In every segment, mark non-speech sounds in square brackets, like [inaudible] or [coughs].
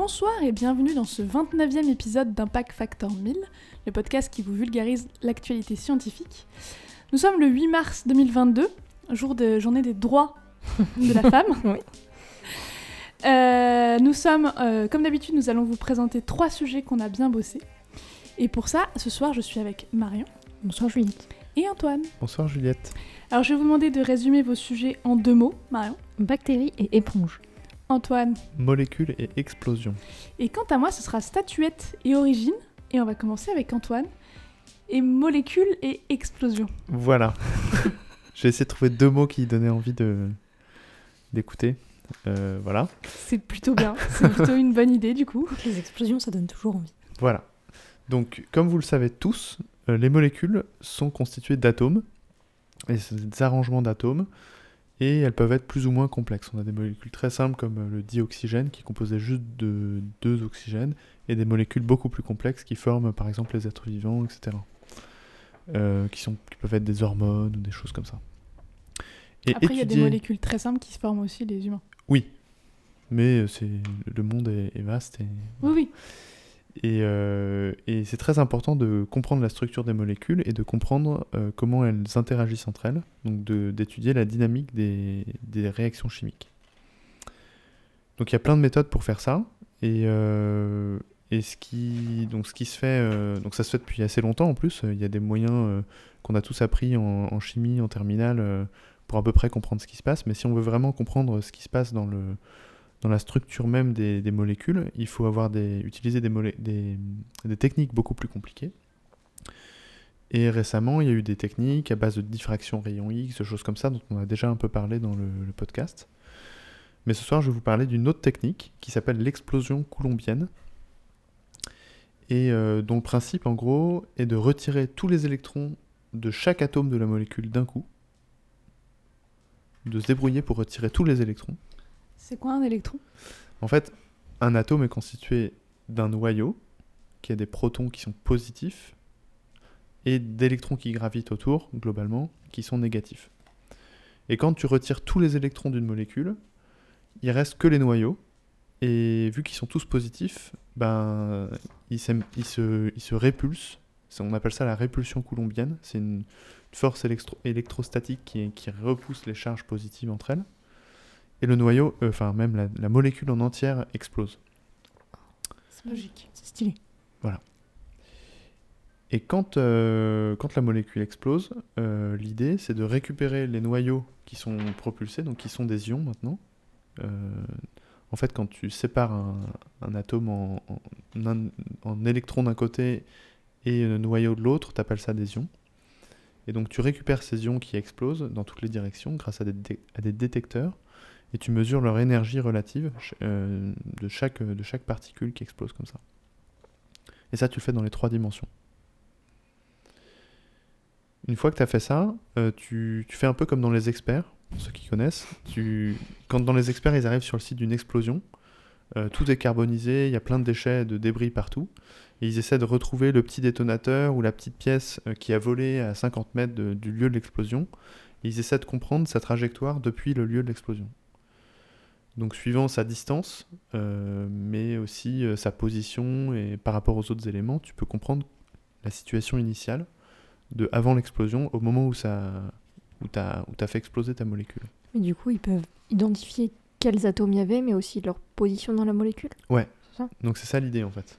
Bonsoir et bienvenue dans ce 29e épisode d'Impact Factor 1000, le podcast qui vous vulgarise l'actualité scientifique. Nous sommes le 8 mars 2022, jour de journée des droits de la femme. [laughs] Oui. Euh, nous sommes, euh, comme d'habitude, nous allons vous présenter trois sujets qu'on a bien bossés. Et pour ça, ce soir, je suis avec Marion Bonsoir Juliette. et Antoine. Bonsoir Juliette. Alors, je vais vous demander de résumer vos sujets en deux mots, Marion, Bactéries et éponges. Antoine. Molécules et explosion. Et quant à moi, ce sera statuette et origine. Et on va commencer avec Antoine. Et molécules et explosion. Voilà. [laughs] J'ai essayé de trouver deux mots qui donnaient envie de d'écouter. Euh, voilà. C'est plutôt bien. C'est plutôt une bonne idée, du coup. Les explosions, ça donne toujours envie. Voilà. Donc, comme vous le savez tous, euh, les molécules sont constituées d'atomes. Et c'est des arrangements d'atomes. Et elles peuvent être plus ou moins complexes. On a des molécules très simples comme euh, le dioxygène qui est composé juste de deux oxygènes. Et des molécules beaucoup plus complexes qui forment par exemple les êtres vivants, etc. Euh, qui, sont, qui peuvent être des hormones ou des choses comme ça. Et Après, il y a des molécules très simples qui se forment aussi, les humains. Oui. Mais euh, c'est le monde est, est vaste et Oui, oui. Et, euh, et c'est très important de comprendre la structure des molécules et de comprendre euh, comment elles interagissent entre elles, donc d'étudier la dynamique des, des réactions chimiques. Donc il y a plein de méthodes pour faire ça, et, euh, et ce, qui, donc ce qui se fait, donc ça se fait depuis assez longtemps en plus, il y a des moyens qu'on a tous appris en, en chimie, en terminale, pour à peu près comprendre ce qui se passe, mais si on veut vraiment comprendre ce qui se passe dans le, dans la structure même des, molécules, il faut avoir des, utiliser des, techniques beaucoup plus compliquées. Et récemment, il y a eu des techniques à base de diffraction rayon X, choses comme ça, dont on a déjà un peu parlé dans le, le podcast. Mais ce soir, je vais vous parler d'une autre technique qui s'appelle l'explosion coulombienne. Et euh, dont le principe, en gros, est de retirer tous les électrons de chaque atome de la molécule d'un coup. De se débrouiller pour retirer tous les électrons. C'est quoi un électron? En fait, un atome est constitué d'un noyau qui a des protons qui sont positifs et d'électrons qui gravitent autour, globalement, qui sont négatifs. Et quand tu retires tous les électrons d'une molécule, il reste que les noyaux. Et vu qu'ils sont tous positifs, ben, ils, se, ils se répulsent. On appelle ça la répulsion coulombienne. C'est une force électro- électrostatique qui repousse les charges positives entre elles et le noyau, euh, enfin même la, la molécule en entière explose. C'est logique. C'est stylé. Et quand, euh, quand la molécule explose, euh, l'idée c'est de récupérer les noyaux qui sont propulsés, donc qui sont des ions maintenant. Euh, en fait, quand tu sépares un, un atome en, en, en électrons d'un côté et un noyau de l'autre, tu appelles ça des ions. Et donc tu récupères ces ions qui explosent dans toutes les directions grâce à des, dé- à des détecteurs et tu mesures leur énergie relative euh, de, chaque, particule qui explose comme ça. Et ça, tu le fais dans les trois dimensions. Une fois que tu as fait ça, euh, tu, fais un peu comme dans les experts, ceux qui connaissent. Tu, quand dans les experts, ils arrivent sur le site d'une explosion, euh, tout est carbonisé, il y a plein de déchets, de débris partout. Et ils essaient de retrouver le petit détonateur ou la petite pièce qui a volé à 50 mètres du lieu de l'explosion. Ils essaient de comprendre sa trajectoire depuis le lieu de l'explosion. Donc suivant sa distance, euh, mais aussi euh, sa position et par rapport aux autres éléments, tu peux comprendre la situation initiale de avant l'explosion au moment où ça où t'as où t'as fait exploser ta molécule. Mais du coup, ils peuvent identifier quels atomes il y avait, mais aussi leur position dans la molécule. Ouais. C'est ça? Donc c'est ça l'idée en fait.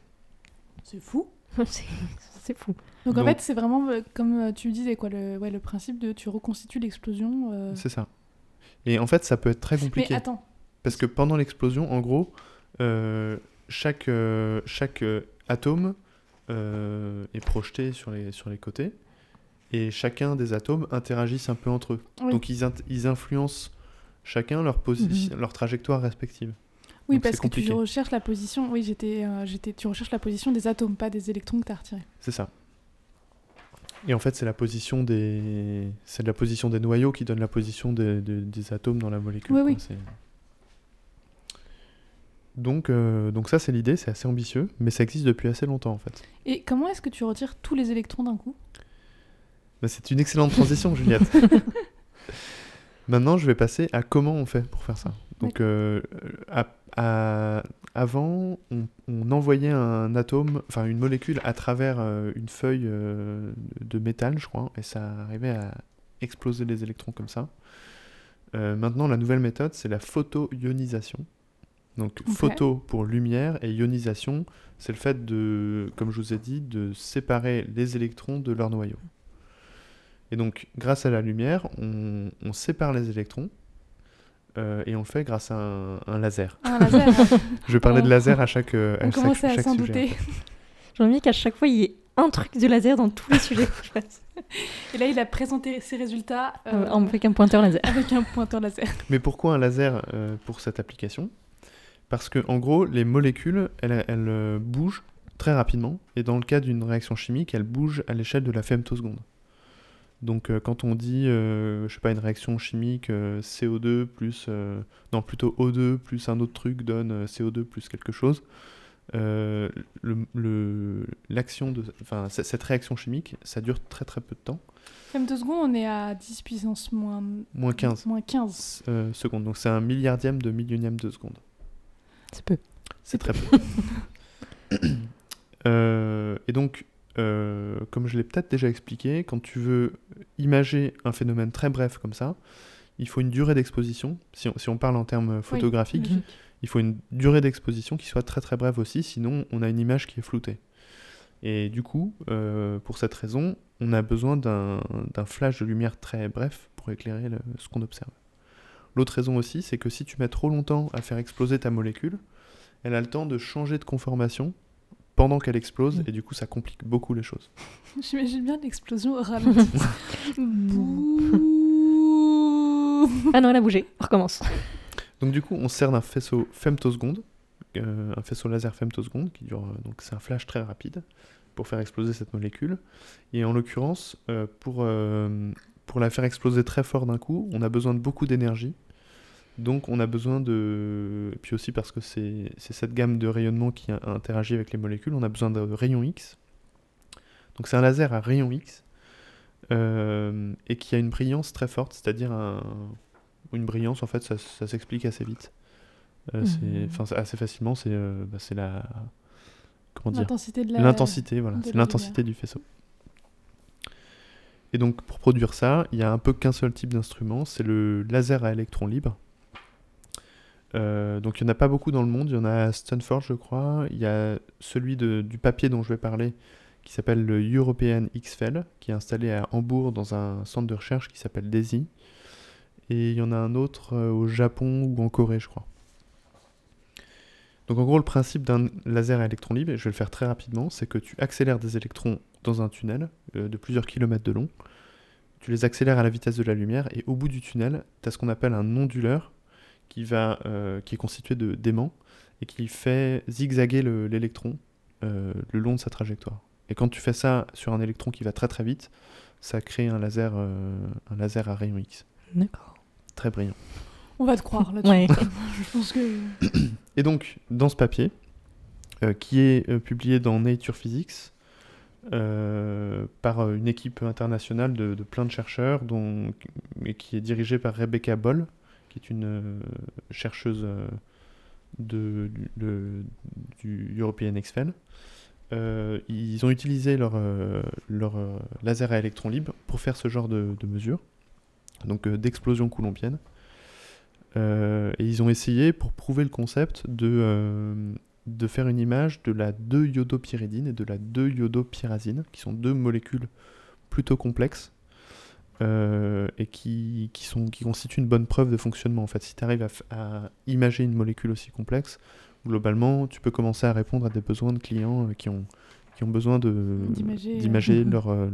C'est fou. [laughs] C'est fou. Donc, en Donc- fait, c'est vraiment euh, comme tu disais, quoi, le, ouais, le principe de tu reconstitues l'explosion. euh. C'est ça. Et en fait ça peut être très Mais compliqué attends, parce que pendant l'explosion, en gros, euh, chaque euh, chaque euh, atome est projeté sur les sur les côtés et chacun des atomes interagissent un peu entre eux. oui, Donc ils, ils influencent chacun leur position, leur trajectoire respective. oui donc parce que tu recherches la position. Oui, j'étais, euh, j'étais, tu recherches la position des atomes, pas des électrons que tu as retirés. C'est ça. Et en fait, c'est la position des, c'est la position des noyaux qui donne la position des, des- des atomes dans la molécule. Oui, quoi. oui. Donc, euh, donc ça, c'est l'idée, c'est assez ambitieux, mais ça existe depuis assez longtemps en fait. Et comment est-ce que tu retires tous les électrons d'un coup? Bah, c'est une excellente transition, Juliette. [laughs] Maintenant, je vais passer à comment on fait pour faire ça. Donc, euh, à- à- avant, on, on envoyait un atome, enfin une molécule à travers euh, une feuille de métal, je crois, et ça arrivait à exploser les électrons comme ça. Maintenant, la nouvelle méthode, c'est la photo-ionisation. Donc, photo pour lumière et ionisation, c'est le fait de, comme je vous ai dit, de séparer les électrons de leur noyau. Et donc, grâce à la lumière, on, on sépare les électrons euh, et on le fait grâce à un, un laser. Un laser. [laughs] Je vais parler On- de laser à chaque, euh, à On chaque- commence à s'en douter. [laughs] J'aimerais bien qu'à chaque fois, il y ait un truc de laser dans tous les sujets. Et là, il a présenté ses résultats euh, Euh, avec un pointeur laser. avec un pointeur laser. Mais pourquoi un laser euh, pour cette application? Parce que en gros, les molécules, elles, elles, euh, bougent très rapidement, et dans le cas d'une réaction chimique, elles bougent à l'échelle de la femtoseconde. Donc euh, quand on dit, euh, je sais pas, une réaction chimique euh, CO2 plus, non plutôt O2 plus un autre truc donne euh, CO2 plus quelque chose, le- le- de, cette réaction chimique, ça dure très très peu de temps, Femtoseconde, on est à 10 puissance moins, moins 15 moins 15. euh, secondes. Donc c'est un milliardième de millionième de seconde. C'est peu. C'est très peu. [coughs] Euh, et donc, euh, comme je l'ai peut-être déjà expliqué, quand tu veux imager un phénomène très bref comme ça, il faut une durée d'exposition. Si on, si on parle en termes photographiques, il faut une durée d'exposition qui soit très très brève aussi, sinon on a une image qui est floutée. Et du coup, euh, pour cette raison, on a besoin d'un d'un flash de lumière très bref pour éclairer le- ce qu'on observe. L'autre raison aussi, c'est que si tu mets trop longtemps à faire exploser ta molécule, elle a le temps de changer de conformation pendant qu'elle explose, Mm. et du coup ça complique beaucoup les choses. [laughs] J'imagine bien l'explosion au ralenti. [laughs] Bouh. Ah non, elle a bougé. On recommence. Donc du coup, on sert d'un faisceau femtoseconde, euh, un faisceau laser femtoseconde qui dure, euh, donc c'est un flash très rapide pour faire exploser cette molécule. Et en l'occurrence, euh, pour, euh, pour la faire exploser très fort d'un coup, on a besoin de beaucoup d'énergie. Donc on a besoin de... Et puis aussi parce que c'est cette gamme de rayonnement qui interagit avec les molécules, on a besoin de rayons X. Donc c'est un laser à rayons X euh, et qui a une brillance très forte, c'est-à-dire un, une brillance, en fait, ça, ça s'explique assez vite. Euh, Mhm. Assez facilement, c'est euh, bah, c'est la... Comment dire L'intensité de la... L'intensité, voilà, c'est l'intensité du faisceau. Et donc, pour produire ça, il y a un peu qu'un seul type d'instrument, c'est le laser à électrons libres. Euh, donc, il n'y en a pas beaucoup dans le monde, il y en a à Stanford, je crois. Il y a celui du papier dont je vais parler, qui s'appelle le European XFEL, qui est installé à Hambourg dans un centre de recherche qui s'appelle DESY. Et il y en a un autre euh, au Japon ou en Corée, je crois. Donc en gros, le principe d'un laser à électrons libres, et je vais le faire très rapidement, c'est que tu accélères des électrons dans un tunnel euh, de plusieurs kilomètres de long. Tu les accélères à la vitesse de la lumière, et au bout du tunnel, tu as ce qu'on appelle un onduleur qui, va, euh, qui est constitué de d'aimants et qui fait zigzaguer le- l'électron euh, le long de sa trajectoire. Et quand tu fais ça sur un électron qui va très très vite, ça crée un laser, euh, un laser à rayons X. D'accord. Très brillant. On va te croire là-dessus. Ouais. [laughs] [coughs] Je pense que... Et donc, dans ce papier, euh, qui est euh, publié dans Nature Physics, euh, par une équipe internationale de, de plein de chercheurs, dont, et qui est dirigée par Rebecca Boll, une euh, chercheuse euh, du, European XFEL. Euh, ils ont utilisé leur, euh, leur laser à électrons libres pour faire ce genre de, de mesures, donc d'explosion coulombienne. Et ils ont essayé, pour prouver le concept, de, de faire une image de la 2-iodopyridine et de la 2-iodopyrazine, qui sont deux molécules plutôt complexes euh, et qui, qui, sont, qui constituent une bonne preuve de fonctionnement. En fait, si tu arrives à, à imager une molécule aussi complexe, globalement, tu peux commencer à répondre à des besoins de clients euh, qui ont, qui ont besoin D'imager, euh, [laughs] leurs euh,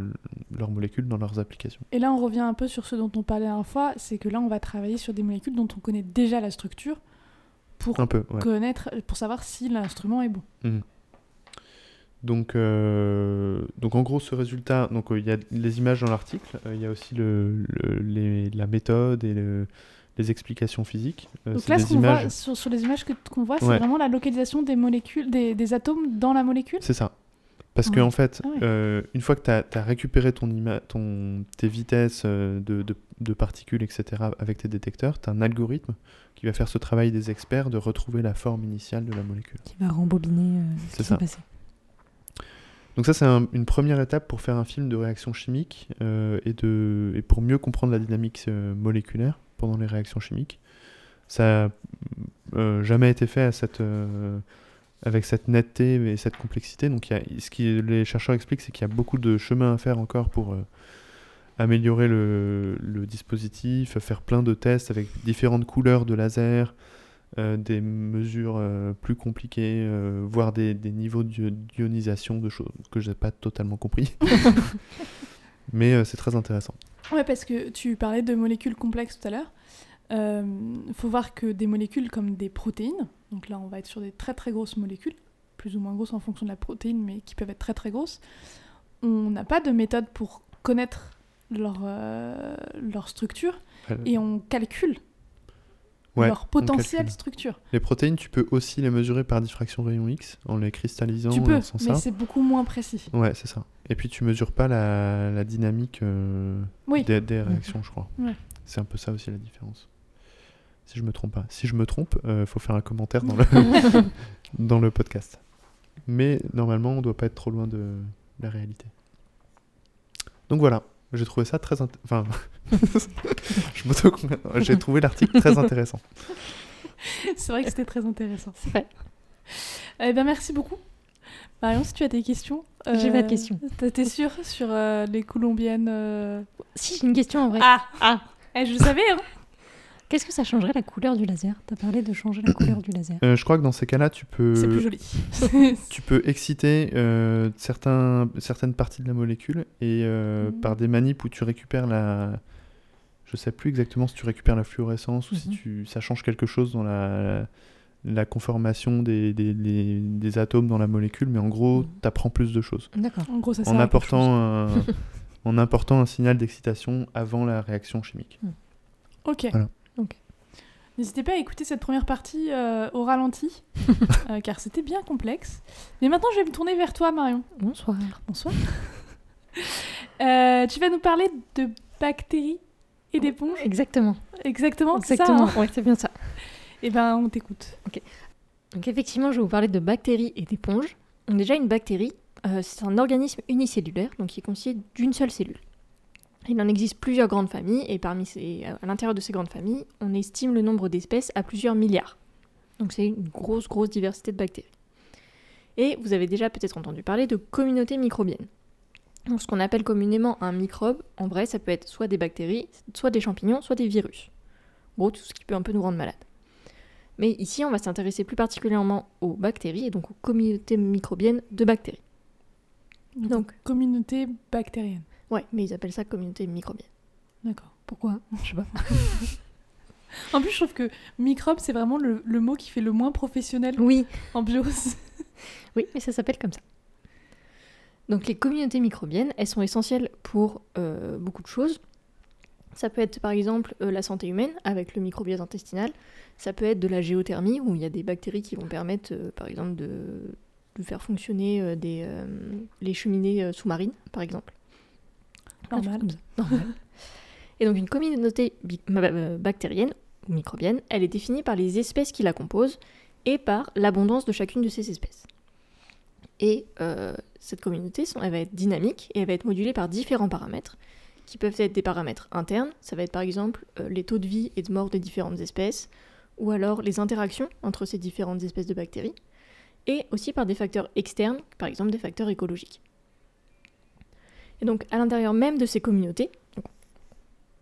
leurs molécules dans leurs applications. Et là, on revient un peu sur ce dont on parlait la dernière fois, c'est que là, on va travailler sur des molécules dont on connaît déjà la structure pour Un peu, ouais. connaître, pour savoir si l'instrument est bon. Donc, euh, donc en gros, ce résultat, donc euh, il y a les images dans l'article, euh, il y a aussi le, le- les- la méthode et le- les explications physiques. Euh, Donc là, ce qu'on voit images. sur, sur les images que- qu'on voit, c'est Ouais. vraiment la localisation des molécules, des, des atomes dans la molécule? C'est ça. Parce que Ouais. en fait, Ah ouais. euh, une fois que tu as, récupéré ton ton, tes vitesses de, de- de particules, etc., avec tes détecteurs, tu as un algorithme qui va faire ce travail des experts de retrouver la forme initiale de la molécule. Qui va rembobiner euh, ce qui s'est passé. Donc ça, c'est un- une première étape pour faire un film de réaction chimique euh, et, de, et pour mieux comprendre la dynamique euh, moléculaire pendant les réactions chimiques. Ça n'a jamais été fait à cette, euh, avec cette netteté et cette complexité. Donc ce que les chercheurs expliquent, c'est qu'il y a beaucoup de chemin à faire encore pour euh, améliorer le, le dispositif, faire plein de tests avec différentes couleurs de laser, euh, des mesures euh, plus compliquées, euh, voire des, des niveaux d'io- d'ionisation de choses que je n'ai pas totalement compris. [laughs] Mais euh, c'est très intéressant. Ouais, parce que tu parlais de molécules complexes tout à l'heure. Il faut voir que des molécules comme des protéines, donc là on va être sur des très très grosses molécules, plus ou moins grosses en fonction de la protéine, mais qui peuvent être très très grosses, on n'a pas de méthode pour connaître leur, euh, leur structure Euh, et on calcule ouais, leur potentielle structure. Les protéines, tu peux aussi les mesurer par diffraction rayon X en les cristallisant tu peux, mais c'est beaucoup moins précis. Ouais, c'est ça. Et puis tu mesures pas la, la dynamique euh, Oui. des, des réactions, je crois. Ouais. C'est un peu ça aussi la différence. Si je me trompe pas. Si je me trompe, il faut faire un commentaire dans [laughs] le, [laughs] dans le podcast. Mais normalement, on doit pas être trop loin de la réalité. Donc voilà, j'ai trouvé ça très enfin [laughs] je m'auto j'ai trouvé l'article très intéressant. [laughs] c'est vrai que c'était très intéressant. C'est vrai. Eh ben merci beaucoup. Marion, si tu as des questions. J'ai pas de euh, questions. t'es- T'es sûre sur euh, les colombiennes euh, Si, j'ai une question en vrai. Ah Ah. Eh, Je le savais, hein Qu'est-ce que ça changerait la couleur du laser? T'as parlé de changer la couleur du laser. Euh, je crois que dans ces cas-là, tu peux C'est plus joli. [laughs] tu peux exciter euh, certains, certaines parties de la molécule et euh, Mhm. par des manips où tu récupères la. Je sais plus exactement si tu récupères la fluorescence ou si Mhm. tu, ça change quelque chose dans la, la conformation des, des, des- des atomes dans la molécule, mais en gros, Mhm. tu apprends plus de choses. D'accord. en gros, ça sert En à quelque apportant, chose. un, [laughs] en apportant un signal d'excitation avant la réaction chimique. Ok. Voilà. Ok. N'hésitez pas à écouter cette première partie euh, au ralenti, [laughs] euh, car c'était bien complexe. Mais maintenant, je vais me tourner vers toi, Marion. Bonsoir. Bonsoir. [laughs] Euh, tu vas nous parler de bactéries et d'éponges. Exactement. Exactement, c'est. Exactement. hein ouais, c'est bien ça. Eh ben, on t'écoute. Donc effectivement, je vais vous parler de bactéries et d'éponges. Donc déjà, une bactérie, c'est un organisme unicellulaire, donc qui est constitué d'une seule cellule. Il en existe plusieurs grandes familles, et parmi ces, à l'intérieur de ces grandes familles, on estime le nombre d'espèces à plusieurs milliards. Donc c'est une grosse, grosse diversité de bactéries. Et vous avez déjà peut-être entendu parler de communautés microbiennes. Donc ce qu'on appelle communément un microbe, en vrai, ça peut être soit des bactéries, soit des champignons, soit des virus. En gros, tout ce qui peut un peu nous rendre malades. Mais ici, on va s'intéresser plus particulièrement aux bactéries et donc aux communautés microbiennes de bactéries. Donc, Donc, communauté bactérienne. Ouais, mais ils appellent ça communauté microbienne. D'accord. Pourquoi? [laughs] Je sais pas. En plus, je trouve que microbe, c'est vraiment le, le mot qui fait le moins professionnel Oui, en bio. oui, mais ça s'appelle comme ça. Donc les communautés microbiennes, elles sont essentielles pour euh, beaucoup de choses. Ça peut être par exemple euh, la santé humaine avec le microbiote intestinal. Ça peut être de la géothermie où il y a des bactéries qui vont permettre euh, par exemple de, de faire fonctionner des, les cheminées sous-marines par exemple. [laughs] Normal. Et donc une communauté euh, bactérienne ou microbienne, elle est définie par les espèces qui la composent et par l'abondance de chacune de ces espèces. Et euh, cette communauté, elle va être dynamique et elle va être modulée par différents paramètres qui peuvent être des paramètres internes, ça va être par exemple euh, les taux de vie et de mort des différentes espèces, ou alors les interactions entre ces différentes espèces de bactéries, et aussi par des facteurs externes, par exemple des facteurs écologiques. Et donc à l'intérieur même de ces communautés,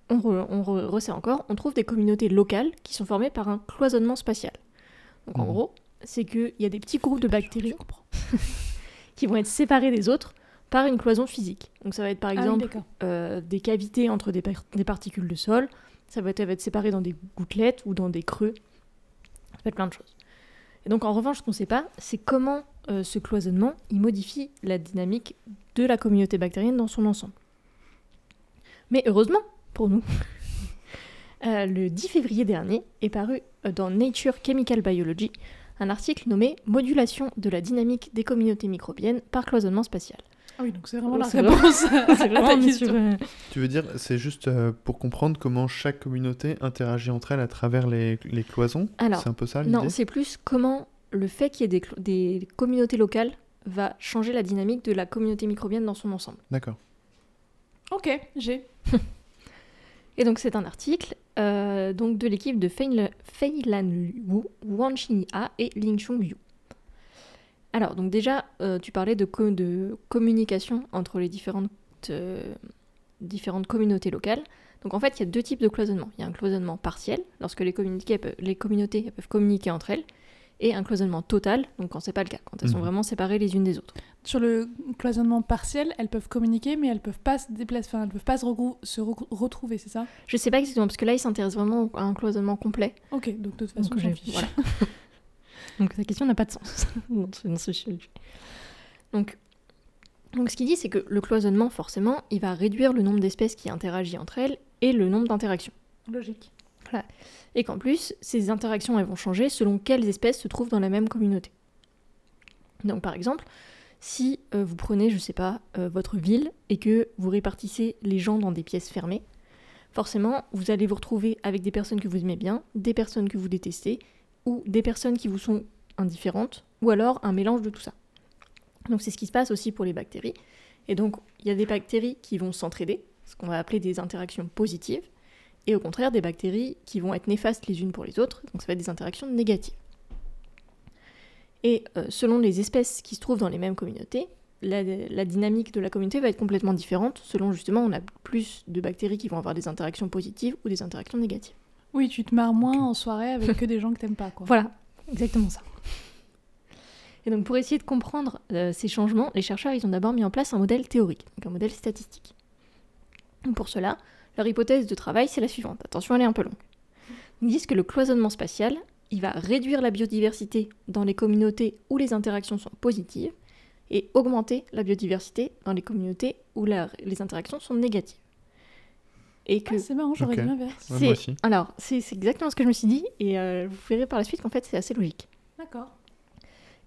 on, re- on re- resserre encore, on trouve des communautés locales qui sont formées par un cloisonnement spatial. Donc en Mhm. gros, c'est qu'il y a des petits groupes de bactéries [laughs] qui vont être séparés des autres par une cloison physique. Donc ça va être par Ah oui, exemple euh, des cavités entre des, par- des particules de sol, ça va, être, va séparé dans des gouttelettes ou dans des creux, ça peut être plein de choses. Et donc en revanche, ce qu'on ne sait pas, c'est comment euh, ce cloisonnement il modifie la dynamique de la communauté bactérienne dans son ensemble. Mais heureusement pour nous, [laughs] euh, le 10 février dernier est paru euh, dans Nature Chemical Biology un article nommé Modulation de la dynamique des communautés microbiennes par cloisonnement spatial. Ah oui, donc c'est vraiment Oh, la réponse [laughs] à ta vraiment question. sur, euh, Tu veux dire, c'est juste euh, pour comprendre comment chaque communauté interagit entre elles à travers les, les cloisons? Alors, C'est un peu ça l'idée? Non, c'est plus comment le fait qu'il y ait des communautés locales va changer la dynamique de la communauté microbienne dans son ensemble. D'accord. Ok, j'ai. [laughs] Et donc c'est un article euh, donc de l'équipe de Feilan Wu, Wang Xinyi-A et Ling Chong Yu. Alors donc déjà euh, tu parlais de, co- de communication entre les différentes, euh, différentes communautés locales. Donc en fait il y a deux types de cloisonnement. Il y a un cloisonnement partiel lorsque les, communautés elles peuvent communiquer entre elles et un cloisonnement total donc quand c'est pas le cas, quand elles sont Mhm. vraiment séparées les unes des autres. Sur le cloisonnement partiel, elles peuvent communiquer, mais elles peuvent pas se déplacer, enfin, elles peuvent pas se, regrou- se re- retrouver, c'est ça? Je sais pas exactement parce que là il s'intéresse vraiment à un cloisonnement complet. Ok, donc de toute façon, Donc, j'en j'ai- fiche. voilà. [laughs] Donc ta question n'a pas de sens. dans ce sujet. Donc, donc ce qu'il dit, c'est que le cloisonnement, forcément, il va réduire le nombre d'espèces qui interagissent entre elles et le nombre d'interactions. Logique. Et qu'en plus, ces interactions, vont changer selon quelles espèces se trouvent dans la même communauté. Donc par exemple, si euh, vous prenez, je sais pas, euh, votre ville et que vous répartissez les gens dans des pièces fermées, forcément, vous allez vous retrouver avec des personnes que vous aimez bien, des personnes que vous détestez, ou des personnes qui vous sont indifférentes, ou alors un mélange de tout ça. Donc c'est ce qui se passe aussi pour les bactéries. Et donc il y a des bactéries qui vont s'entraider, ce qu'on va appeler des interactions positives, et au contraire des bactéries qui vont être néfastes les unes pour les autres, donc ça va être des interactions négatives. Et euh, selon les espèces qui se trouvent dans les mêmes communautés, la, la dynamique de la communauté va être complètement différente, selon justement on a plus de bactéries qui vont avoir des interactions positives ou des interactions négatives. Oui, tu te marres moins Ok. en soirée avec que des gens que t'aimes pas, quoi. [laughs] Voilà, exactement ça. [laughs] Et donc pour essayer de comprendre euh, ces changements, les chercheurs ils ont d'abord mis en place un modèle théorique, donc un modèle statistique. Donc, Pour cela, leur hypothèse de travail c'est la suivante. Attention, elle est un peu longue. Ils disent que le cloisonnement spatial, il va réduire la biodiversité dans les communautés où les interactions sont positives et augmenter la biodiversité dans les communautés où la- les interactions sont négatives. Et que Ah, c'est marrant, j'aurais Ok. dit l'inverse. Ouais, alors c'est c'est exactement ce que je me suis dit et euh, vous verrez par la suite qu'en fait c'est assez logique. D'accord.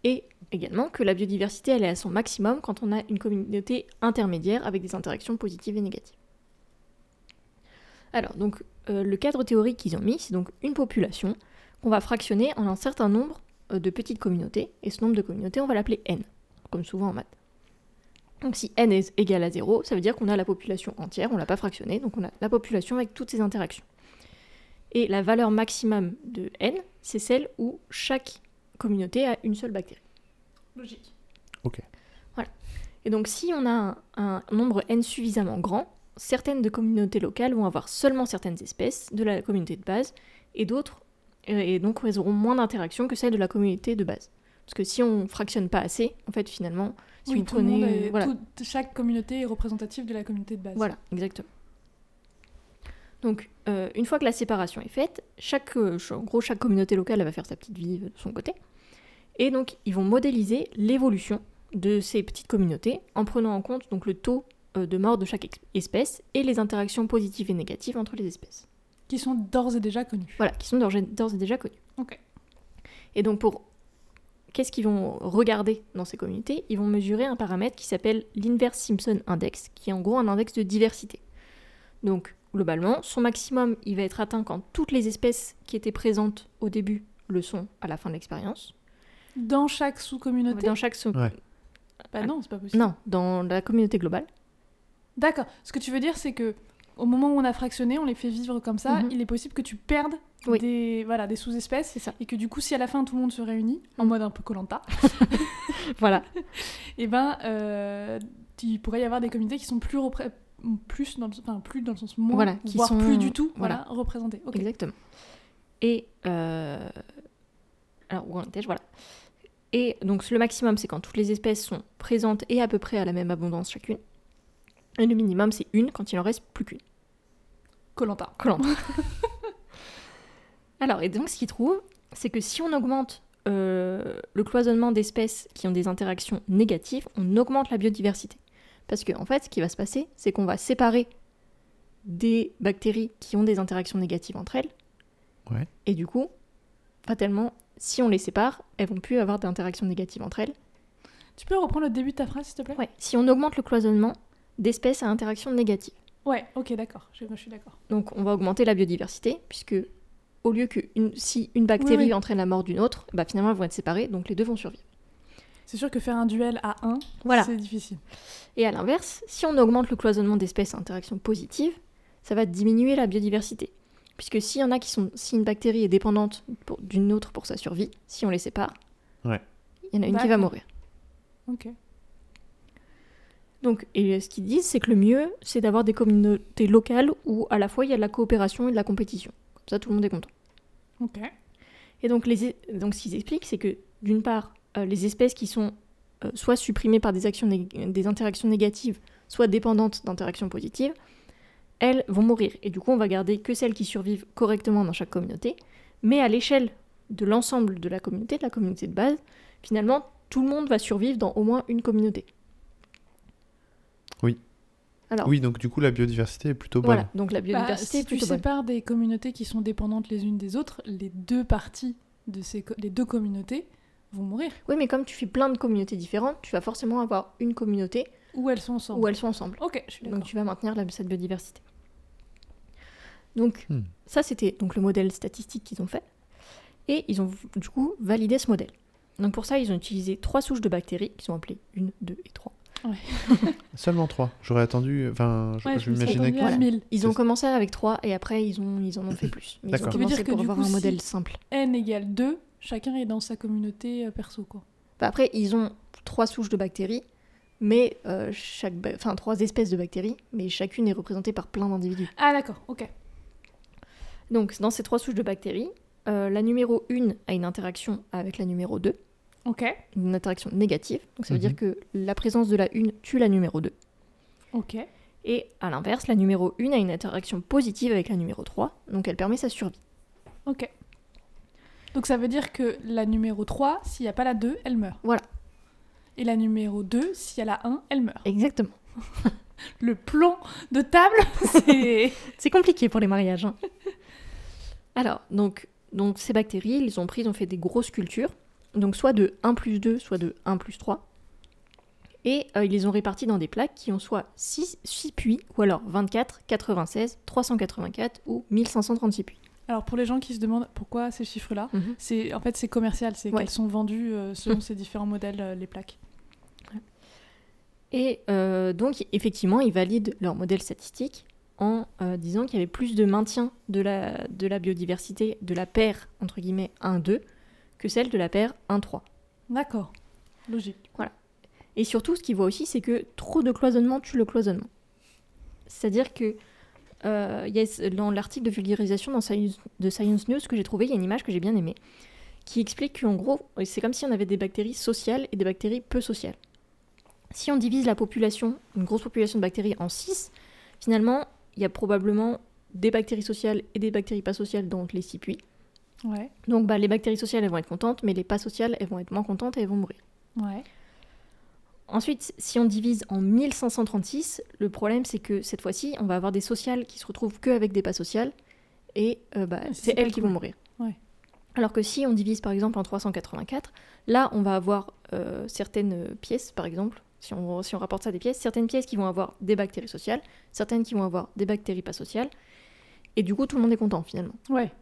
Et également que la biodiversité elle est à son maximum quand on a une communauté intermédiaire avec des interactions positives et négatives. Alors donc euh, le cadre théorique qu'ils ont mis c'est donc une population qu'on va fractionner en un certain nombre euh, de petites communautés et ce nombre de communautés on va l'appeler n comme souvent en maths. Donc si n est égal à 0 ça veut dire qu'on a la population entière on l'a pas fractionnée donc on a la population avec toutes ces interactions. Et la valeur maximum de n c'est celle où chaque communauté a une seule bactérie. Logique. Et donc si on a un, un nombre n suffisamment grand, certaines de communautés locales vont avoir seulement certaines espèces de la communauté de base et d'autres, euh, et donc elles auront moins d'interactions que celles de la communauté de base. Parce que si on fractionne pas assez, en fait finalement, si oui, vous tout le monde est- voilà. chaque communauté est représentative de la communauté de base. Voilà, exactement. Donc, euh, une fois que la séparation est faite, chaque, euh, en gros, chaque communauté locale elle va faire sa petite vie de son côté. Et donc, ils vont modéliser l'évolution de ces petites communautés en prenant en compte donc, le taux de mort de chaque espèce et les interactions positives et négatives entre les espèces. Qui sont d'ores et déjà connus. Voilà, qui sont d'ores et déjà connus. Ok. Et donc, pour. Qu'est-ce qu'ils vont regarder dans ces communautés? Ils vont mesurer un paramètre qui s'appelle l'inverse Simpson Index, qui est en gros un index de diversité. Donc, globalement, son maximum, il va être atteint quand toutes les espèces qui étaient présentes au début le sont à la fin de l'expérience. Dans chaque sous-communauté? Dans chaque. sous- Ouais. Bah non, c'est pas possible. Non, dans la communauté globale. D'accord. Ce que tu veux dire, c'est que au moment où on a fractionné, on les fait vivre comme ça, Mhm. il est possible que tu perdes Oui. des, voilà, des sous-espèces. Et que du coup, si à la fin tout le monde se réunit, en Mhm. mode un peu Colanta, [laughs] Voilà. [laughs] et ben, euh, il pourrait y avoir des communautés qui sont plus, plus, dans le, enfin, plus dans le sens moins, Voilà, qui voire sont- plus du tout voilà. voilà. représentées. Exactement. Et. euh, Alors, Voilà. Et donc, le maximum, c'est quand toutes les espèces sont présentes et à peu près à la même abondance chacune. Et le minimum, c'est une quand il en reste plus qu'une. Colanta. Koh-Lanta. [laughs] Alors, et donc, ce qu'ils trouvent, c'est que si on augmente euh, le cloisonnement d'espèces qui ont des interactions négatives, on augmente la biodiversité. Parce que, en fait, ce qui va se passer, c'est qu'on va séparer des bactéries qui ont des interactions négatives entre elles. Ouais. Et du coup, fatalement, si on les sépare, elles vont plus avoir d'interactions négatives entre elles. Tu peux reprendre le début de ta phrase, s'il te plaît? Ouais. Si on augmente le cloisonnement d'espèces à interaction négative. Ouais, ok, d'accord. Je, je suis d'accord. Donc on va augmenter la biodiversité, puisque au lieu que une, si une bactérie Oui, oui. entraîne la mort d'une autre, bah finalement elles vont être séparées, donc les deux vont survivre. C'est sûr que faire un duel à 1, Voilà. c'est difficile. Et à l'inverse, si on augmente le cloisonnement d'espèces à interaction positive, ça va diminuer la biodiversité. Puisque s'il y en a qui sont, si une bactérie est dépendante d'une autre pour sa survie, si on les sépare, Ouais. il y en a une qui va mourir. Ok. Donc, et ce qu'ils disent, c'est que le mieux, c'est d'avoir des communautés locales où à la fois il y a de la coopération et de la compétition. Comme ça, tout le monde est content. Ok. Et donc, les, donc ce qu'ils expliquent, c'est que d'une part, euh, les espèces qui sont euh, soit supprimées par des, actions nég- des interactions négatives, soit dépendantes d'interactions positives, elles vont mourir. Et du coup, on va garder que celles qui survivent correctement dans chaque communauté. Mais à l'échelle de l'ensemble de la communauté, de la communauté de base, finalement, tout le monde va survivre dans au moins une communauté. Oui. Alors, Oui, donc du coup, la biodiversité est plutôt bonne. voilà, donc la Bah, biodiversité si est tu plutôt bonne. sépares des communautés qui sont dépendantes les unes des autres, les deux parties de ces co- les deux communautés vont mourir. Oui, mais comme tu fais plein de communautés différentes, tu vas forcément avoir une communauté Ou elles sont ensemble. où elles sont ensemble. Ok, je suis Donc tu vas maintenir la- cette biodiversité. Donc Hmm. ça c'était donc le modèle statistique qu'ils ont fait et ils ont du coup validé ce modèle. Donc pour ça ils ont utilisé trois souches de bactéries qui sont appelées 1, 2 et 3. [laughs] Seulement 3. J'aurais attendu. Enfin, je, Ouais, je m'imaginais que. à 1000. Ils ont C'est- commencé avec 3 et après ils, ont, ils en ont fait plus. Mais ils ont veut dire commencé que pour du avoir coup, un si- modèle simple. n égale 2, chacun est dans sa communauté euh, perso, quoi. Bah, après ils ont trois souches de bactéries mais euh, chaque ba- enfin trois espèces de bactéries mais chacune est représentée par plein d'individus. Ah d'accord, ok. Donc dans ces trois souches de bactéries, euh, la numéro 1 a une interaction avec la numéro 2, Ok, une interaction négative. Donc ça veut Mhm. dire que la présence de la 1 tue la numéro 2. ok. Et à l'inverse, la numéro 1 a une interaction positive avec la numéro 3, donc elle permet sa survie. Ok. Donc ça veut dire que la numéro 3, s'il n'y a pas la 2, elle meurt. Voilà. Et la numéro 2, s'il y a la 1, elle meurt. Exactement. [laughs] Le plan de table, [laughs] c'est... C'est compliqué pour les mariages. hein. Alors, donc, donc ces bactéries, ils ont pris, ils ont fait des grosses cultures, donc soit de 1 plus 2, soit de 1 plus 3. Et euh, ils les ont répartis dans des plaques qui ont soit 6, 6 puits, ou alors 24, 96, 384 ou 1536 puits. Alors pour les gens qui se demandent pourquoi ces chiffres-là, c'est en fait c'est commercial, c'est Ouais. qu'elles sont vendues euh, selon ces différents modèles, euh, les plaques. Et euh, donc, effectivement, ils valident leur modèle statistique en euh, disant qu'il y avait plus de maintien de la, de la biodiversité de la paire, entre guillemets, 1-2, que celle de la paire 1-3. D'accord, logique. Et surtout, ce qu'ils voient aussi, c'est que trop de cloisonnement tue le cloisonnement. C'est-à-dire que euh, il y a, dans l'article de vulgarisation dans Science, de Science News que j'ai trouvé, il y a une image que j'ai bien aimée, qui explique qu'en gros, c'est comme si on avait des bactéries sociales et des bactéries peu sociales. Si on divise la population, une grosse population de bactéries en 6, finalement, il y a probablement des bactéries sociales et des bactéries pas sociales dans les 6 puits. Ouais, Donc bah, les bactéries sociales, elles vont être contentes, mais les pas sociales, elles vont être moins contentes et elles vont mourir. ouais. Ensuite, si on divise en 1536, le problème c'est que cette fois-ci, on va avoir des sociales qui se retrouvent que avec des pas sociales, et euh, bah, Ah, c'est elles qui vont mourir. Ouais. Alors que si on divise par exemple en 384, là on va avoir euh, certaines pièces, par exemple, si on, si on rapporte ça à des pièces, certaines pièces qui vont avoir des bactéries sociales, certaines qui vont avoir des bactéries pas sociales, et du coup tout le monde est content finalement. Ouais,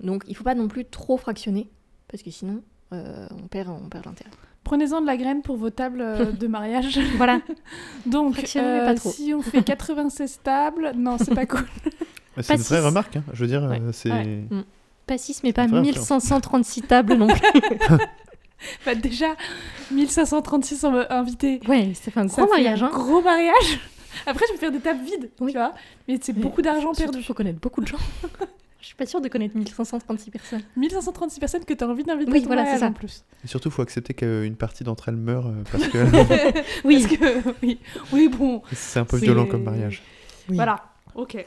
Donc il faut pas non plus trop fractionner, parce que sinon euh, on perd, on perd l'intérêt. prenez-en de la graine pour vos tables euh, [laughs] de mariage. Voilà. [laughs] Donc, euh, pas trop. si on fait 96 [laughs] tables, non, c'est pas cool. Bah, c'est Pas une vraie remarque. hein. Je veux dire, Ouais. euh, c'est. Ouais. Pas 6 mais pas Frère, 1536 tables non plus. Bah, déjà, 1536 en- invités. Ouais, ça fait un Ça gros fait mariage. un Hein. Gros mariage. Après, je vais faire des tables vides, Oui. tu vois. Mais c'est beaucoup d'argent perdu. Il faut connaître beaucoup de gens. Je suis pas sûre de connaître 1536 personnes. 1536 personnes que tu as envie d'inviter Oui, voilà, c'est ça. en plus. Et surtout, il faut accepter qu'une partie d'entre elles meurt euh, parce que [laughs] Oui. Parce que, [laughs] oui. oui, bon. c'est un peu violent comme mariage. Oui. Voilà, ok.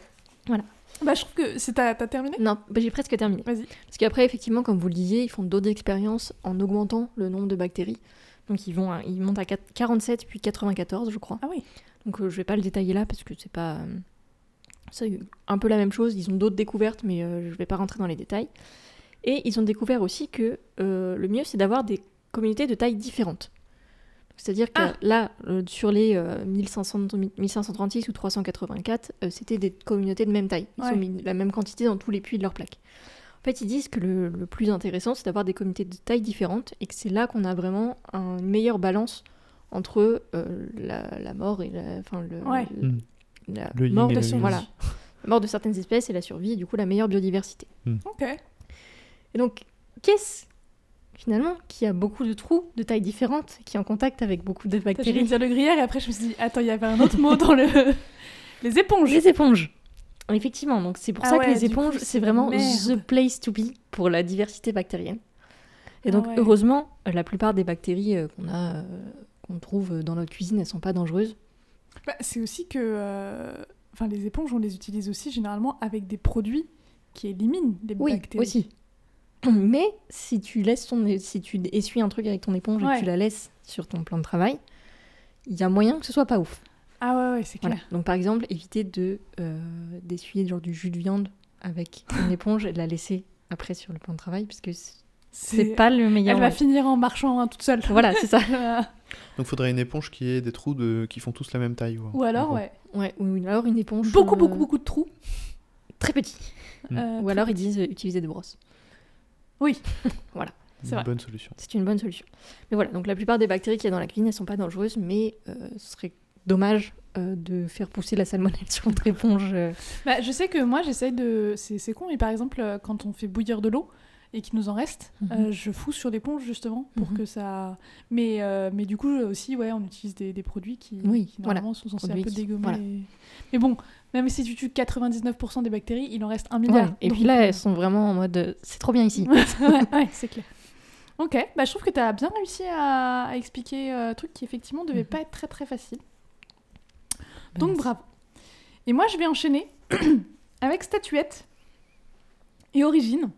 Voilà. Bah, je trouve que c'est t'as t'as terminé Non, bah, j'ai presque terminé. Vas-y. Parce qu'après, effectivement, comme vous le disiez, ils font d'autres expériences en augmentant le nombre de bactéries. Donc ils, vont à- ils montent à 4 47 puis 94, je crois. Ah oui. Donc euh, je vais pas le détailler là parce que c'est pas. euh, c'est un peu la même chose. Ils ont d'autres découvertes, mais euh, je vais pas rentrer dans les détails. Et ils ont découvert aussi que euh, le mieux, c'est d'avoir des communautés de tailles différentes. C'est-à-dire que Ah. là, euh, sur les euh, 1500 1536 ou 384, euh, c'était des communautés de même taille. Ils Ouais. ont mis la même quantité dans tous les puits de leur plaque. En fait, ils disent que le, le plus intéressant, c'est d'avoir des communautés de tailles différentes et que c'est là qu'on a vraiment un- une meilleure balance entre euh, la, la mort et la, le, Ouais. le- Mm. La Le mort de son- voilà, la mort de certaines espèces et la survie, et du coup la meilleure biodiversité. Ok. Et donc, qu'est-ce finalement qui a beaucoup de trous de tailles différentes, qui est en contact avec beaucoup de J'ai bactéries dire le gruyère et après je me suis dit, attends, il y avait un autre mot dans le. [laughs] Les éponges. Les éponges. Effectivement, donc c'est pour Ah ça ouais, que les éponges, c'est vraiment merde. the place to be pour la diversité bactérienne. Et Ah donc, ouais. heureusement, la plupart des bactéries euh, qu'on a, euh, qu'on trouve dans notre cuisine, elles sont pas dangereuses. Bah, c'est aussi que. euh, Enfin, les éponges, on les utilise aussi généralement avec des produits qui éliminent les Oui, bactéries. aussi. [clears throat] Mais si tu laisses ton, si tu essuies un truc avec ton éponge et que tu la laisses sur ton plan de travail, il y a moyen que ce soit pas ouf. Ah ouais, ouais, c'est clair. Voilà. Donc par exemple, éviter de euh, d'essuyer genre du jus de viande avec une éponge et de la laisser après sur le plan de travail parce que c- c'est pas le meilleur. Elle va finir en marchant hein, toute seule. Voilà, c'est ça. [laughs] [laughs] Donc, il faudrait une éponge qui ait des trous de... qui font tous la même taille. Ou alors, ouais. Ouais, ou alors une éponge Beaucoup, euh, beaucoup, beaucoup de trous. très petit. Mm. Euh, Ou très alors ils petits. disent euh, utiliser des brosses. [laughs] c'est Une vrai. bonne solution. C'est une bonne solution. Mais voilà, donc la plupart des bactéries qu'il y a dans la cuisine, elles sont pas dangereuses, mais euh, ce serait dommage euh, de faire pousser la salmonelle [laughs] sur votre éponge. euh. Bah, je sais que moi, j'essaye de. C'est c'est con, mais par exemple, quand on fait bouillir de l'eau et qu'il nous en reste, Mhm. euh, je fous sur l'éponge justement pour Mhm. que ça. Mais, euh, mais du coup, aussi, ouais, on utilise des, des produits qui, Oui, qui voilà. normalement sont censés Produits un peu dégommer. voilà. les- Mais bon, même si tu tues 99% des bactéries, il en reste un milliard. Ouais, Et puis là, euh, elles sont vraiment en mode c'est trop bien ici. [laughs] ouais, ouais, c'est clair. Ok, bah, je trouve que tu as bien réussi à, à expliquer euh, un truc qui effectivement devait Mhm. pas être très très facile. Bah, Donc merci. bravo. Et moi je vais enchaîner [clears throat] avec statuette et origine.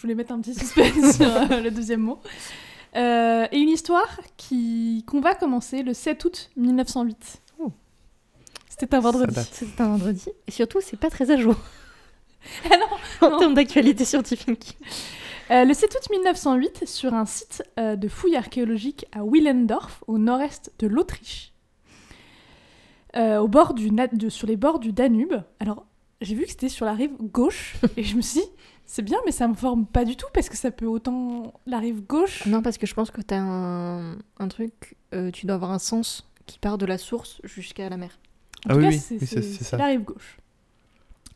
Je voulais mettre un petit suspense [laughs] sur euh, le deuxième mot. Euh, et une histoire qui qu'on va commencer le 7 août 1908. Oh. C'était un vendredi. C'est un vendredi. Et surtout, c'est pas très à jour [laughs] Ah non, en Non. termes d'actualité scientifique. Euh, le 7 août 1908, sur un site euh, de fouilles archéologiques à Willendorf, au nord-est de l'Autriche, euh, au bord du Na- de- sur les bords du Danube. Alors, j'ai vu que c'était sur la rive gauche, [laughs] et je me suis dit, c'est bien, mais ça me forme pas du tout, parce que ça peut autant la rive gauche. Non, parce que je pense que t'as un, un truc, euh, tu dois avoir un sens qui part de la source jusqu'à la mer. En Ah tout oui, cas, oui, c'est oui, c'est- c'est- c'est c'est ça. la rive gauche.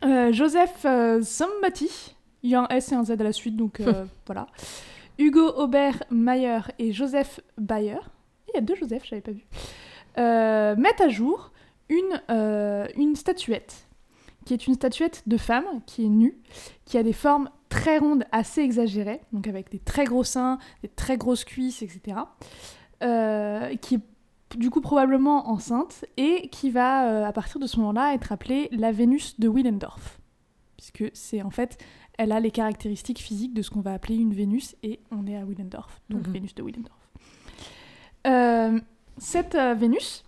Euh, Joseph euh, Zambati, il y a un S et un Z à la suite, donc euh, [laughs] voilà. Hugo Aubert Mayer et Joseph Bayer, il y a deux Joseph, j'avais pas vu, euh, mettent à jour une, euh, une statuette, qui est une statuette de femme qui est nue, qui a des formes très rondes, assez exagérées, donc avec des très gros seins, des très grosses cuisses, etc. euh, qui est du coup probablement enceinte et qui va euh, à partir de ce moment-là être appelée la Vénus de Willendorf. Puisque c'est en fait, elle a les caractéristiques physiques de ce qu'on va appeler une Vénus et on est à Willendorf, donc Mhm. Vénus de Willendorf. Euh, cette Vénus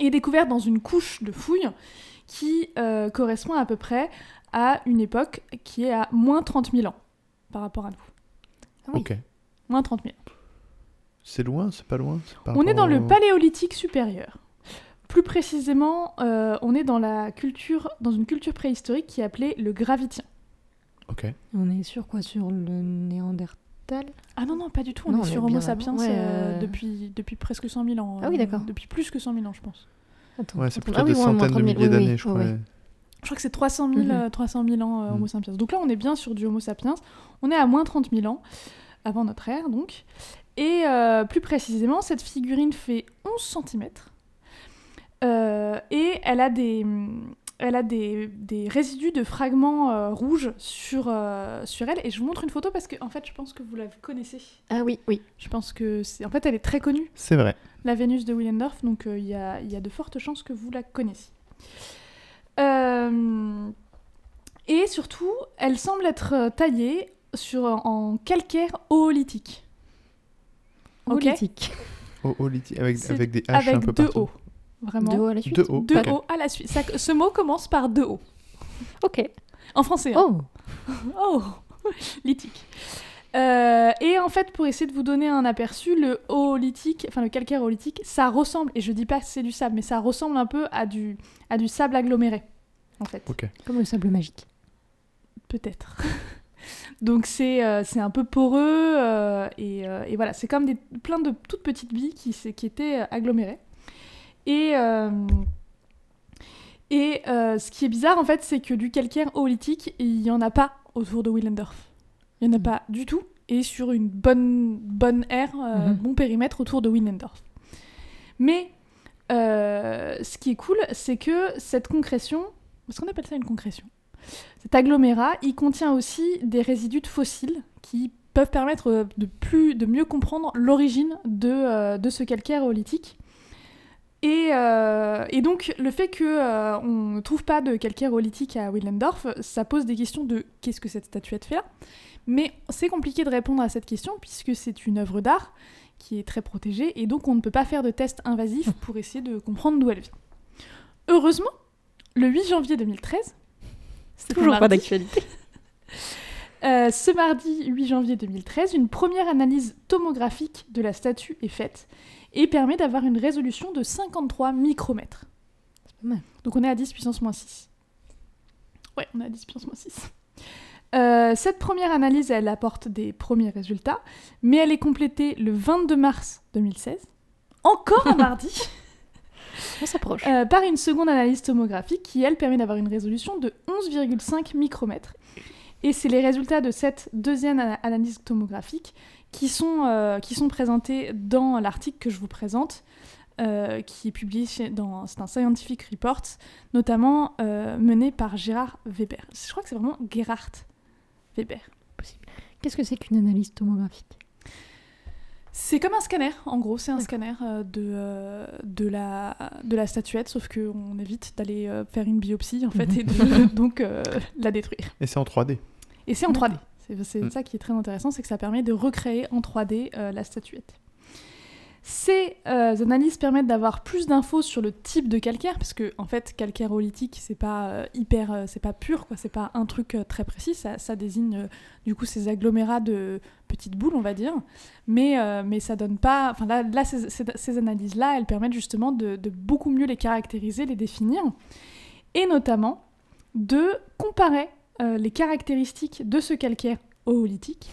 est découverte dans une couche de fouilles qui euh, correspond à peu près à une époque qui est à moins 30 000 ans par rapport à nous. Ah oui. Ok. Moins 30 000 ans. C'est loin, c'est pas loin par On est dans le au- paléolithique supérieur. Plus précisément, euh, on est dans la culture, dans une culture préhistorique qui est appelée le gravitien. Ok. On est sur quoi? Sur le Néandertal? Ah non non, pas du tout. On Non, est on sur est Homo sapiens. Ouais, euh, euh, depuis depuis presque 100 000 ans. Ah oui, euh, d'accord. Depuis plus que 100 000 ans, je pense. Attends, Ouais, c'est plutôt Ah oui, des centaines de 30 000, milliers oui, oui, d'années, je crois. Je crois que c'est 300 000, Mhm. euh, 300 000 ans euh, Homo Mhm. sapiens. Donc là, on est bien sur du Homo sapiens. On est à moins 30 000 ans, avant notre ère, donc. Et euh, plus précisément, cette figurine fait 11 cm. et elle a des, elle a des, des résidus de fragments euh, rouges sur, euh, sur elle. Et je vous montre une photo parce que, en fait, je pense que vous la connaissez. Ah oui, oui. Je pense que c'est... En fait, elle est très connue C'est vrai. la Vénus de Willendorf, donc euh, il y, a, il y a de fortes chances que vous la connaissiez. Euh, et surtout, elle semble être taillée sur, en calcaire oolithique. Ok Holytique. Au, au liti- avec, avec des haches Avec un peu deux partout. O. Vraiment. De haut à la suite Deux hauts. Deux ok. O à la suite. Ça- ce mot commence par deux O. Ok. En français. hein. Oh [laughs] Oh lithique. Euh, et en fait, pour essayer de vous donner un aperçu, le oolithique, enfin le calcaire oolithique, ça ressemble, et je dis pas que c'est du sable, mais ça ressemble un peu à du, à du sable aggloméré, en fait. Ok. Comme le sable magique. Peut-être. [laughs] Donc c'est euh, c'est un peu poreux, euh, et, euh, et voilà, c'est comme des, plein de toutes petites billes qui, s- qui étaient agglomérées. Et, euh, et euh, ce qui est bizarre, en fait, c'est que du calcaire oolithique, il n'y en a pas autour de Willendorf. Il n'y en a Mm. pas du tout, et sur une bonne, bonne aire, euh, Mhm. bon périmètre autour de Willendorf. Mais ce qui est cool, c'est que cette concrétion, est-ce qu'on appelle ça une concrétion? Cet agglomérat, il contient aussi des résidus de fossiles qui peuvent permettre de, plus, de mieux comprendre l'origine de, euh, de ce calcaire oolithique. Et, euh, et donc, le fait qu'on ne trouve pas de calcaire oolithique à Willendorf, ça pose des questions de qu'est-ce que cette statuette fait là Mais c'est compliqué de répondre à cette question puisque c'est une œuvre d'art qui est très protégée et donc on ne peut pas faire de tests invasifs pour essayer de comprendre d'où elle vient. Heureusement, le 8 janvier 2013, c'était Toujours pas d'actualité. [laughs] euh, ce mardi 8 janvier 2013, une première analyse tomographique de la statue est faite et permet d'avoir une résolution de 53 micromètres. C'est pas mal. Donc on est à 10 puissance moins 6. Ouais, on est à 10 puissance moins 6. Euh, cette première analyse, elle apporte des premiers résultats, mais elle est complétée le 22 mars 2016, encore un mardi, [laughs] On s'approche. euh, par une seconde analyse tomographique qui, elle, permet d'avoir une résolution de 11,5 micromètres. Et c'est les résultats de cette deuxième ana- analyse tomographique qui sont, euh, qui sont présentés dans l'article que je vous présente, euh, qui est publié chez- dans c'est un Scientific Report, notamment euh, mené par Gérard Weber. Je crois que c'est vraiment Gerhard Weber. Qu'est-ce que c'est qu'une analyse tomographique? C'est comme un scanner, en gros, c'est un scanner euh, de, euh, de, la, de la statuette, sauf qu'on évite d'aller euh, faire une biopsie, en fait, et de, [laughs] donc euh, la détruire. Et c'est en 3D. Et c'est en 3D. C'est Mm. ça qui est très intéressant, c'est que ça permet de recréer en 3D euh, la statuette. Ces euh, analyses permettent d'avoir plus d'infos sur le type de calcaire, parce que en fait, calcaire oolithique, c'est pas euh, hyper, euh, c'est pas pur, quoi. C'est pas un truc très précis. Ça, ça désigne du coup ces agglomérats de petites boules, on va dire. Mais mais ça donne pas. Enfin là, là ces, ces- ces analyses-là, elles permettent justement de, de beaucoup mieux les caractériser, les définir, et notamment de comparer euh, les caractéristiques de ce calcaire oolithique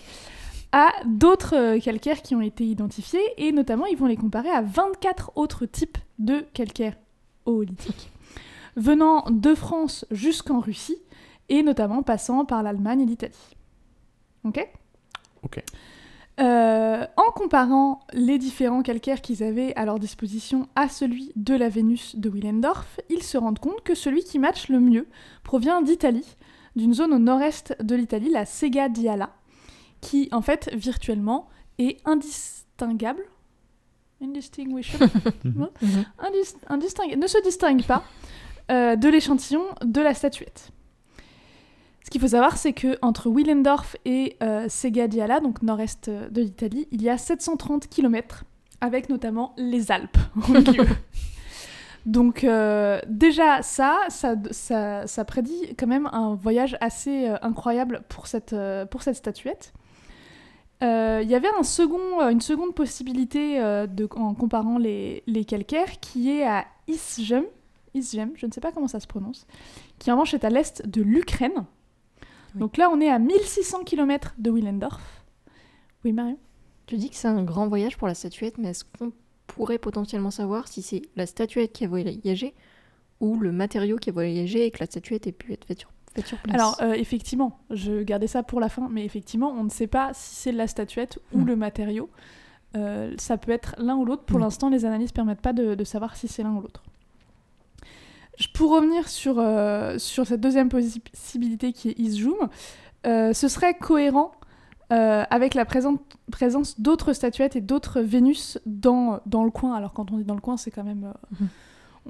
à d'autres euh, calcaires qui ont été identifiés et notamment ils vont les comparer à 24 autres types de calcaires oolithiques venant de France jusqu'en Russie et notamment passant par l'Allemagne et l'Italie. Ok? Ok. Euh, en comparant les différents calcaires qu'ils avaient à leur disposition à celui de la Vénus de Willendorf, ils se rendent compte que celui qui matche le mieux provient d'Italie, d'une zone au nord-est de l'Italie, la Sega Diala, qui en fait virtuellement est indistinguable. Indistinguishable [laughs] Mhm. indis- indistingue- ne se distingue pas euh, de l'échantillon de la statuette. Ce qu'il faut savoir, c'est que entre Willendorf et euh, Sega Diala, donc nord-est euh, de l'Italie, il y a 730 km, avec notamment les Alpes au [laughs] milieu. Donc euh, déjà ça, ça, ça, ça prédit quand même un voyage assez euh, incroyable pour cette, euh, pour cette statuette. Il y avait un second, une seconde possibilité de, en comparant les, les calcaires qui est à Isjem, Isjem, je ne sais pas comment ça se prononce, qui en revanche est à l'est de l'Ukraine. Oui. Donc là on est à 1600 km de Willendorf. Oui Marion? Tu dis que c'est un grand voyage pour la statuette, mais est-ce qu'on pourrait potentiellement savoir si c'est la statuette qui a voyagé ou le matériau qui a voyagé et que la statuette ait pu être faite sur, place Alors euh, effectivement, je gardais ça pour la fin, mais effectivement on ne sait pas si c'est la statuette ou Hmm. le matériau. Euh, ça peut être l'un ou l'autre. Pour Oui. l'instant, les analyses permettent pas de, de savoir si c'est l'un ou l'autre. Pour revenir sur, euh, sur cette deuxième possibilité qui est Isjoum, ce serait cohérent euh, avec la présente- présence d'autres statuettes et d'autres Vénus dans, dans le coin. Alors quand on dit dans le coin, c'est quand même... euh, Mhm.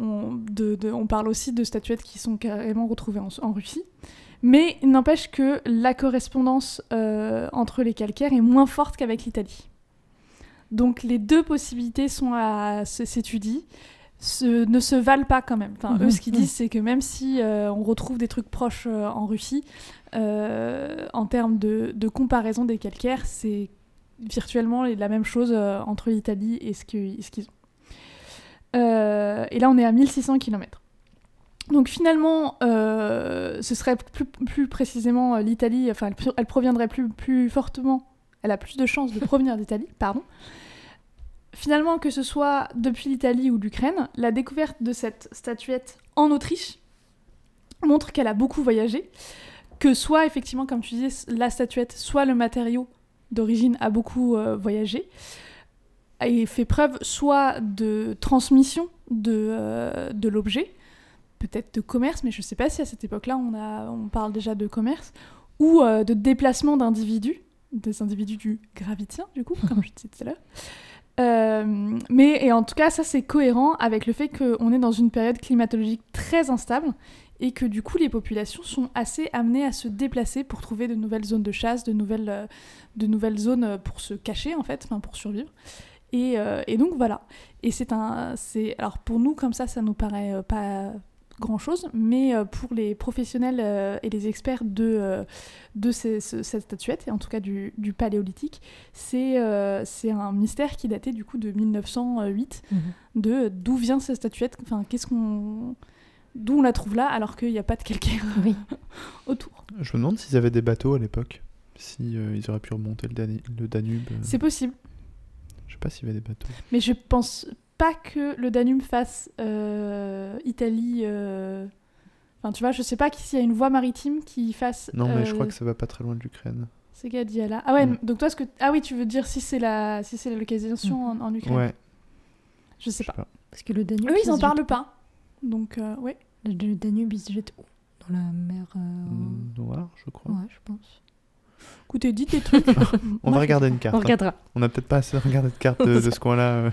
on, de- de- on parle aussi de statuettes qui sont carrément retrouvées en, en Russie. Mais il n'empêche que la correspondance euh, entre les calcaires est moins forte qu'avec l'Italie. Donc les deux possibilités sont à s'étudier. se- ne se valent pas quand même. Enfin, eux, Mhm. ce qu'ils disent, c'est que même si euh, on retrouve des trucs proches euh, en Russie, en termes de, comparaison des calcaires, c'est virtuellement la même chose euh, entre l'Italie et ce qu'ils ont. Euh, et là, on est à 1600 km. Donc finalement, euh, ce serait plus, précisément euh, l'Italie, enfin elle, proviendrait plus fortement, elle a plus de chances de provenir d'Italie, [laughs] pardon. Finalement, que ce soit depuis l'Italie ou l'Ukraine, la découverte de cette statuette en Autriche montre qu'elle a beaucoup voyagé, que soit effectivement, comme tu disais, la statuette, soit le matériau d'origine a beaucoup euh, voyagé, et fait preuve soit de transmission de, euh, de l'objet, peut-être de commerce, mais je ne sais pas si à cette époque-là on, on parle déjà de commerce, ou euh, de déplacement d'individus, des individus du gravitien, du coup, comme je disais tout à l'heure. Mais et en tout cas, ça c'est cohérent avec le fait qu'on est dans une période climatologique très instable et que du coup les populations sont assez amenées à se déplacer pour trouver de nouvelles zones de chasse, de nouvelles, euh, de nouvelles zones euh, pour se cacher en fait, pour survivre. Et, euh, et donc voilà. Et c'est un, c'est alors pour nous comme ça, ça nous paraît euh, pas grand chose, mais euh, pour les professionnels et les experts de, de ces- ce- cette statuette, et en tout cas du, du paléolithique, c'est c'est un mystère qui datait du coup de 1908, de d'où vient cette statuette, enfin qu'est-ce qu'on. D'où on la trouve là alors qu'il n'y a pas de calcaire [laughs] Oui. [laughs] autour. Je me demande s'ils avaient des bateaux à l'époque. Si euh, ils auraient pu remonter le, Danube. euh, C'est possible, Je sais pas s'il y avait des bateaux. mais je pense pas que le Danube fasse euh, Italie. euh, Enfin, tu vois, je sais pas s'il y a une voie maritime qui fasse. Non, mais je crois que ça va pas très loin de l'Ukraine. C'est Gadiala. Ah ouais, Mm. donc toi, ce que... Ah oui, tu veux dire si c'est la, si c'est la localisation en, en Ukraine Ouais, Je sais je sais pas. pas. Parce que le Danube. Eux, il ils en parlent pas. Donc, euh, ouais. Le, le Danube, il se jette où? Dans la mer. euh, Mm, Noir, je crois. Ouais, je pense. Écoutez, dites des trucs. [laughs] On Moi, va regarder une carte. On hein. regardera. On n'a peut-être pas assez regardé de carte de, de ce coin-là. euh.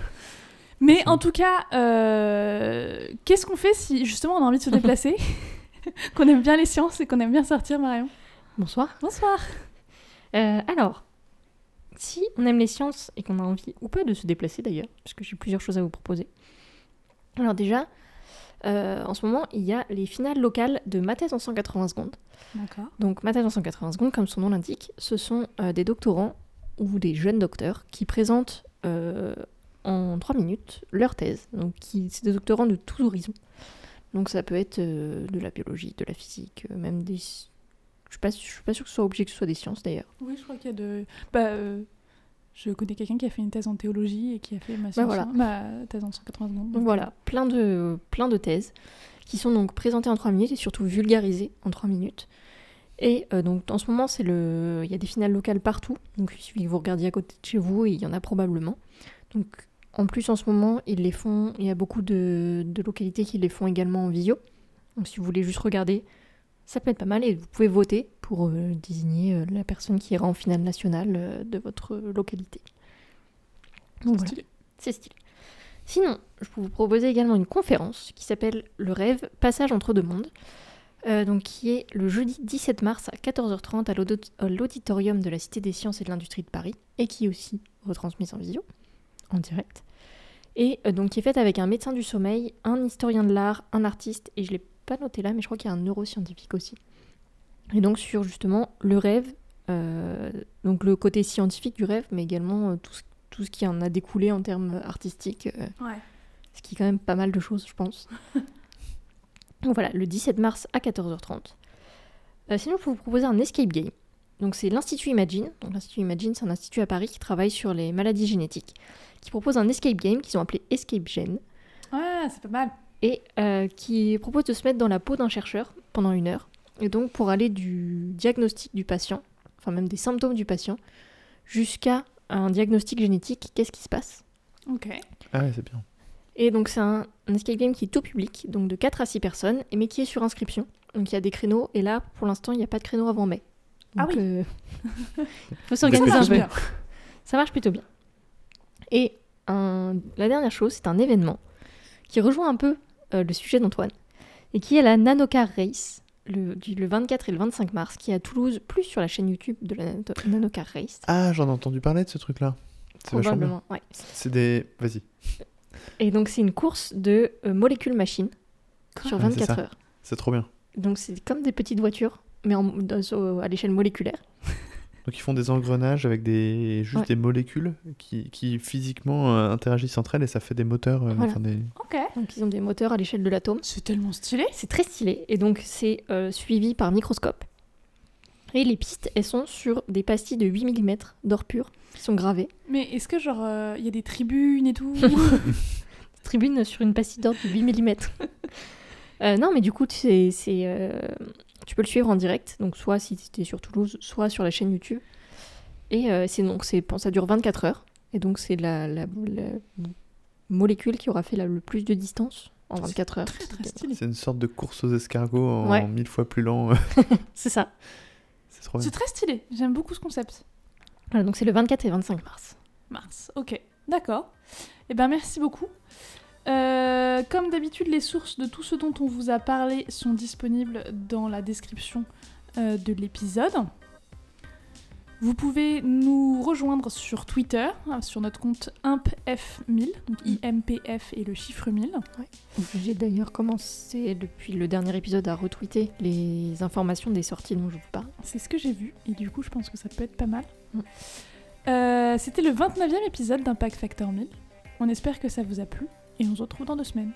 Mais en tout cas, euh, qu'est-ce qu'on fait si justement on a envie de se déplacer? [laughs] Qu'on aime bien les sciences et qu'on aime bien sortir, Marion? Bonsoir. Bonsoir Euh, alors, si on aime les sciences et qu'on a envie ou pas de se déplacer d'ailleurs, parce que j'ai plusieurs choses à vous proposer. Alors déjà, euh, en ce moment, il y a les finales locales de ma thèse en 180 secondes. D'accord. Donc ma thèse en 180 secondes, comme son nom l'indique, ce sont euh, des doctorants ou des jeunes docteurs qui présentent euh, en 3 minutes leur thèse. Donc c'est des doctorants de tous horizons. Donc ça peut être de la biologie, de la physique, même des... Je suis pas, je suis pas sûre que ce soit obligé que ce soit des sciences d'ailleurs. Oui, je crois qu'il y a de. Bah, je connais quelqu'un qui a fait une thèse en théologie et qui a fait ma, science- voilà. ma thèse en 180 secondes. Donc voilà, plein de, plein de thèses qui sont donc présentées en 3 minutes et surtout vulgarisées en 3 minutes. Et euh, donc en ce moment, c'est le... il y a des finales locales partout, donc il suffit que vous regardiez à côté de chez vous et il y en a probablement. Donc en plus en ce moment, ils les font, il y a beaucoup de, de localités qui les font également en visio. Donc si vous voulez juste regarder, ça peut être pas mal et vous pouvez voter pour euh, désigner euh, la personne qui ira en finale nationale euh, de votre localité. Donc voilà. Stylé. C'est stylé. Sinon, je peux vous proposer également une conférence qui s'appelle Le rêve, passage entre deux mondes, euh, donc qui est le jeudi 17 mars à 14h30 à l'audit- à l'auditorium de la Cité des Sciences et de l'Industrie de Paris, et qui est aussi retransmise en visio, en direct. Et euh, donc qui est faite avec un médecin du sommeil, un historien de l'art, un artiste, et je l'ai pas noté là, mais je crois qu'il y a un neuroscientifique aussi. Et donc sur justement le rêve, euh, donc le côté scientifique du rêve, mais également euh, tout ce tout ce qui en a découlé en termes artistiques, euh, Ouais. ce qui est quand même pas mal de choses, je pense. [laughs] Donc voilà, le 17 mars à 14h30. Euh, sinon, je peux vous proposer un escape game. Donc c'est l'Institut Imagine. Donc l'Institut Imagine, c'est un institut à Paris qui travaille sur les maladies génétiques, qui propose un escape game qu'ils ont appelé Escape Gen, Ouais, c'est pas mal. Et euh, qui propose de se mettre dans la peau d'un chercheur pendant une heure. Et donc pour aller du diagnostic du patient, enfin même des symptômes du patient, jusqu'à un diagnostic génétique, qu'est-ce qui se passe? Ok. Ah ouais, c'est bien. Et donc c'est un, un escape game qui est tout public, donc de 4 à 6 personnes, mais qui est sur inscription. Donc il y a des créneaux, et là pour l'instant il n'y a pas de créneau avant mai. Ah oui. euh, [laughs] faut Ça s'organiser un marche peu. bien. [laughs] Ça marche plutôt bien. Et un- la dernière chose, c'est un événement qui rejoint un peu euh, le sujet d'Antoine, et qui est la Nanocar Race, le, du- le 24 et le 25 mars, qui est à Toulouse, plus sur la chaîne YouTube de la Nano- Nanocar Race. Ah, j'en ai entendu parler de ce truc-là. C'est vachement bien. Probablement, ouais. C'est des. Vas-y. Et donc, c'est une course de euh, molécules machines sur Ouais, c'est 24 ça. heures. C'est trop bien. Donc, c'est comme des petites voitures, mais en- dans- au- à l'échelle moléculaire. [laughs] Donc ils font des engrenages avec des juste Ouais. des molécules qui, qui physiquement euh, interagissent entre elles et ça fait des moteurs. euh, Voilà. enfin, des... Ok. Donc, ils ont des moteurs à l'échelle de l'atome. C'est tellement stylé. C'est très stylé. Et donc, c'est euh, suivi par microscope. Et les pistes, elles sont sur des pastilles de 8 mm d'or pur qui sont gravées. Mais est-ce que genre euh, il y a des tribunes et tout [laughs] Tribune sur une pastille d'or de 8 mm. [laughs] Euh, non, mais du coup, c'est, c'est, euh, tu peux le suivre en direct. Donc, soit si tu es sur Toulouse, soit sur la chaîne YouTube. Et euh, c'est donc, c'est, ça dure 24 heures. Et donc, c'est la, la- la molécule qui aura fait la- le plus de distance en 24 heures. Très très stylé. C'est une sorte de course aux escargots en Ouais. mille fois plus lent. [laughs] [laughs] C'est ça. c'est trop bien. C'est très stylé. J'aime beaucoup ce concept. Voilà, donc, c'est le 24 et 25 mars. Mars. Ok. D'accord. Eh ben merci beaucoup. Euh, comme d'habitude, les sources de tout ce dont on vous a parlé sont disponibles dans la description euh, de l'épisode. Vous pouvez nous rejoindre sur Twitter, hein, sur notre compte IMPF1000, donc IMPF et le chiffre 1000. J'ai d'ailleurs commencé depuis le dernier épisode à retweeter les informations des sorties dont je vous parle. C'est ce que j'ai vu, et du coup, je pense que ça peut être pas mal. Mm. Euh, C'était le 29e épisode d'Impact Factor 1000. On espère que ça vous a plu, et on se retrouve dans deux semaines.